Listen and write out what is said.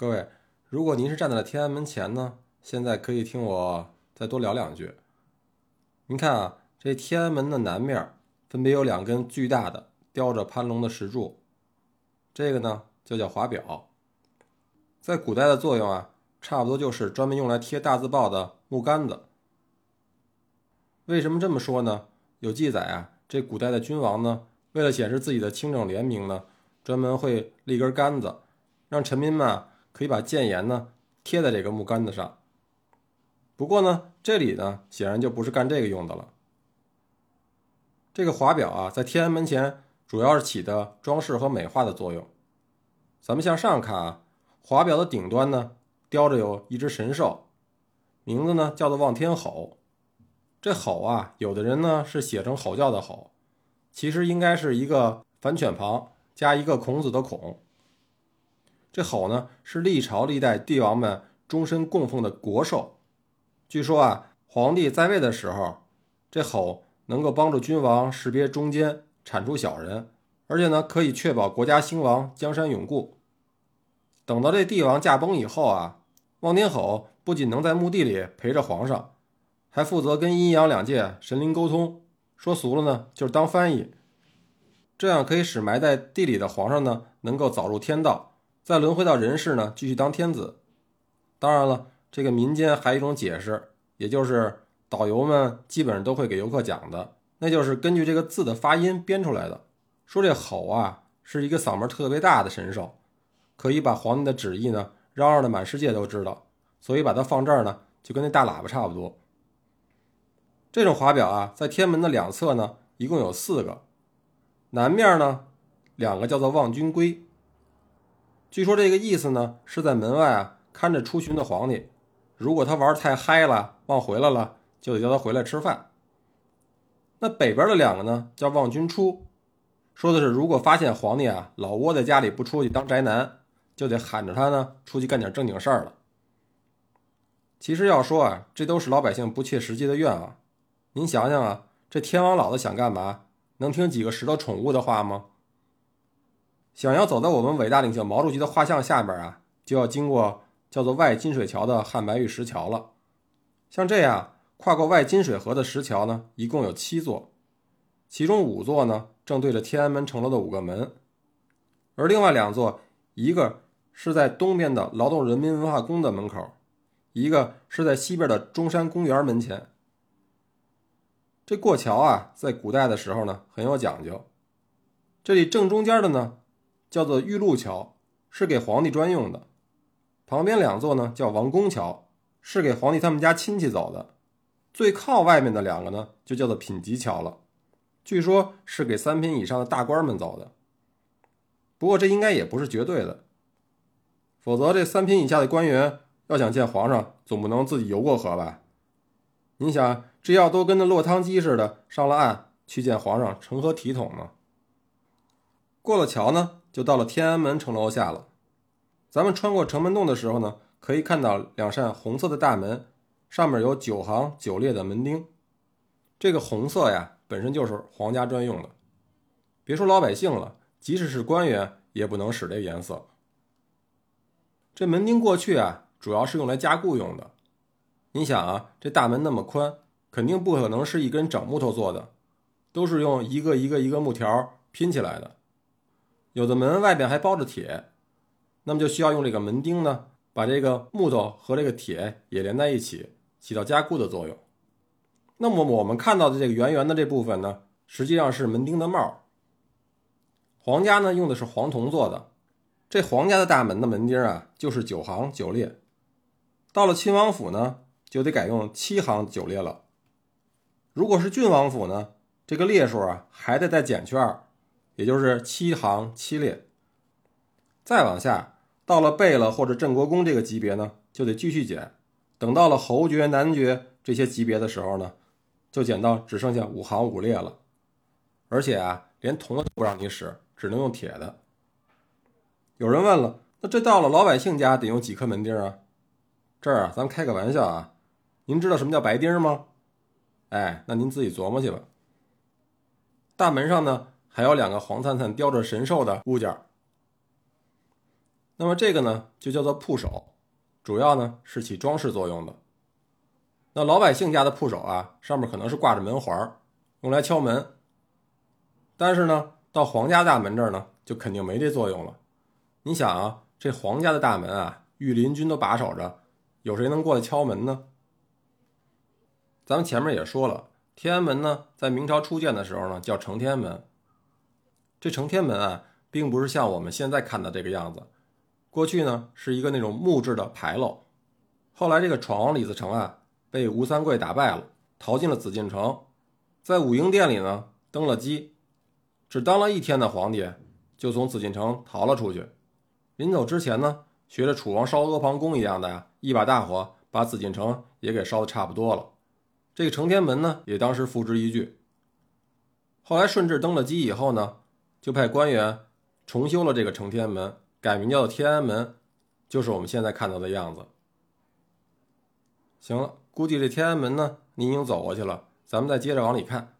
各位，如果您是站在了天安门前呢，现在可以听我再多聊两句。您看啊，这天安门的南面分别有两根巨大的雕着蟠龙的石柱，这个呢就叫华表。在古代的作用啊，差不多就是专门用来贴大字报的木杆子。为什么这么说呢？有记载啊，这古代的君王呢，为了显示自己的清正廉明呢，专门会立根杆子，让臣民们。可以把谏言呢贴在这个木杆子上。不过呢，这里呢显然就不是干这个用的了。这个华表啊，在天安门前主要是起的装饰和美化的作用。咱们向上看啊，华表的顶端呢雕着有一只神兽，名字呢叫做望天吼。这吼啊，有的人呢是写成吼叫的吼，其实应该是一个反犬旁加一个孔子的孔。这吼呢，是历朝历代帝王们终身供奉的国兽。据说啊，皇帝在位的时候，这吼能够帮助君王识别忠奸，铲除小人，而且呢，可以确保国家兴亡，江山永固。等到这帝王驾崩以后啊，望天吼不仅能在墓地里陪着皇上，还负责跟阴阳两界神灵沟通。说俗了呢，就是当翻译。这样可以使埋在地里的皇上呢，能够早入天道。再轮回到人世呢，继续当天子。当然了，这个民间还有一种解释，也就是导游们基本上都会给游客讲的，那就是根据这个字的发音编出来的。说这吼啊是一个嗓门特别大的神兽，可以把皇帝的旨意呢嚷嚷的满世界都知道，所以把它放这儿呢，就跟那大喇叭差不多。这种华表啊，在天门的两侧呢，一共有四个，南面呢两个叫做望君归。据说这个意思呢，是在门外啊看着出巡的皇帝，如果他玩太嗨了，忘回来了，就得叫他回来吃饭。那北边的两个呢，叫望君出，说的是如果发现皇帝啊老窝在家里不出去当宅男，就得喊着他呢出去干点正经事儿了。其实要说啊，这都是老百姓不切实际的愿望。您想想啊，这天王老子想干嘛，能听几个石头宠物的话吗？想要走到我们伟大领袖毛主席的画像下边啊，就要经过叫做外金水桥的汉白玉石桥了。像这样跨过外金水河的石桥呢，一共有七座，其中五座呢正对着天安门城楼的五个门，而另外两座，一个是在东边的劳动人民文化宫的门口，一个是在西边的中山公园门前。这过桥啊，在古代的时候呢很有讲究，这里正中间的呢。叫做玉露桥，是给皇帝专用的。旁边两座呢叫王宫桥，是给皇帝他们家亲戚走的。最靠外面的两个呢就叫做品级桥了，据说是给三品以上的大官们走的。不过这应该也不是绝对的，否则这三品以下的官员要想见皇上，总不能自己游过河吧？你想，这要都跟那落汤鸡似的上了岸去见皇上，成何体统呢？过了桥呢？就到了天安门城楼下了。咱们穿过城门洞的时候呢，可以看到两扇红色的大门，上面有九行九列的门钉。这个红色呀，本身就是皇家专用的。别说老百姓了，即使是官员也不能使这个颜色。这门钉过去啊，主要是用来加固用的。你想啊，这大门那么宽，肯定不可能是一根整木头做的，都是用一个一个一个木条拼起来的。有的门外边还包着铁，那么就需要用这个门钉呢，把这个木头和这个铁也连在一起，起到加固的作用。那么我们看到的这个圆圆的这部分呢，实际上是门钉的帽。皇家呢用的是黄铜做的，这皇家的大门的门钉啊，就是九行九列。到了亲王府呢，就得改用七行九列了。如果是郡王府呢，这个列数啊，还得再减去二。也就是七行七列，再往下到了贝勒或者镇国公这个级别呢，就得继续减。等到了侯爵、男爵这些级别的时候呢，就减到只剩下五行五列了。而且啊，连铜的都不让你使，只能用铁的。有人问了，那这到了老百姓家得用几颗门钉啊？这儿啊，咱们开个玩笑啊，您知道什么叫白钉吗？哎，那您自己琢磨去吧。大门上呢？还有两个黄灿灿雕着神兽的物件那么这个呢就叫做铺首，主要呢是起装饰作用的。那老百姓家的铺首啊，上面可能是挂着门环，用来敲门。但是呢，到皇家大门这儿呢，就肯定没这作用了。你想啊，这皇家的大门啊，御林军都把守着，有谁能过来敲门呢？咱们前面也说了，天安门呢，在明朝初建的时候呢，叫承天门。这承天门啊，并不是像我们现在看的这个样子，过去呢是一个那种木质的牌楼。后来这个闯王李自成啊。被吴三桂打败了，逃进了紫禁城，在武英殿里呢登了基，只当了一天的皇帝，就从紫禁城逃了出去。临走之前呢，学着楚王烧阿房宫一样的呀，一把大火把紫禁城也给烧的差不多了。这个承天门呢，也当时付之一炬。后来顺治登了基以后呢，就派官员重修了这个承天门，改名叫天安门，就是我们现在看到的样子。行了。估计这天安门呢，你已经走过去了，咱们再接着往里看。